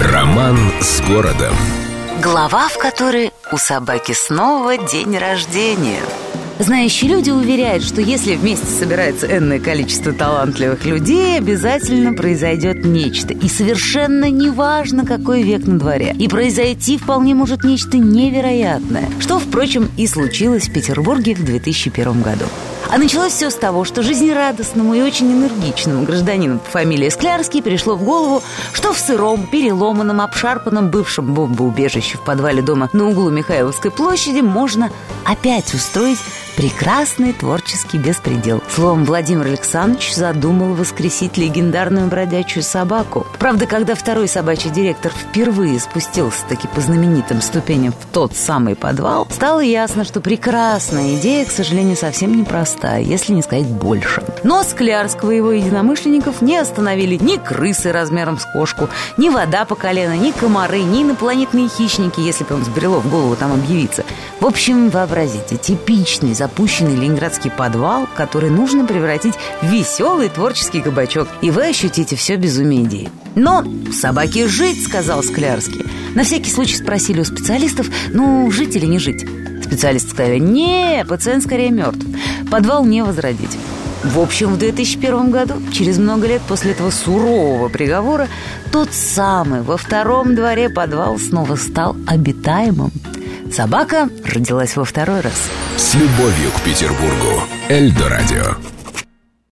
Роман с городом. Глава, в которой у собаки снова день рождения. Знающие люди уверяют, что если вместе собирается энное количество талантливых людей, обязательно произойдет нечто. И совершенно неважно, какой век на дворе. И произойти вполне может нечто невероятное. Что, впрочем, и случилось в Петербурге в 2001 году. А началось все с того, что жизнерадостному и очень энергичному гражданину по фамилии Склярский пришло в голову, что в сыром, переломанном, обшарпанном бывшем бомбоубежище в подвале дома на углу Михайловской площади можно опять устроить прекрасный творческий беспредел. Словом, Владимир Александрович задумал воскресить легендарную бродячую собаку. Правда, когда второй собачий директор впервые спустился таки по знаменитым ступеням в тот самый подвал, стало ясно, что прекрасная идея, к сожалению, совсем непростая, если не сказать больше. Но Склярского и его единомышленников не остановили ни крысы размером с кошку, ни вода по колено, ни комары, ни инопланетные хищники, если бы им взбрело в голову там объявиться. В общем, вообразите, типичный запущенный ленинградский подвал, который нужно превратить в веселый творческий кабачок, и вы ощутите все безумие идеи. Но собаке жить, сказал Склярский. На всякий случай спросили у специалистов, ну, жить или не жить. Специалисты сказали, не, пациент скорее мертв. Подвал не возродить. В общем, в 2001 году, через много лет после этого сурового приговора, тот самый во втором дворе подвал снова стал обитаемым. Собака родилась во второй раз. С любовью к Петербургу. Эльдо радио.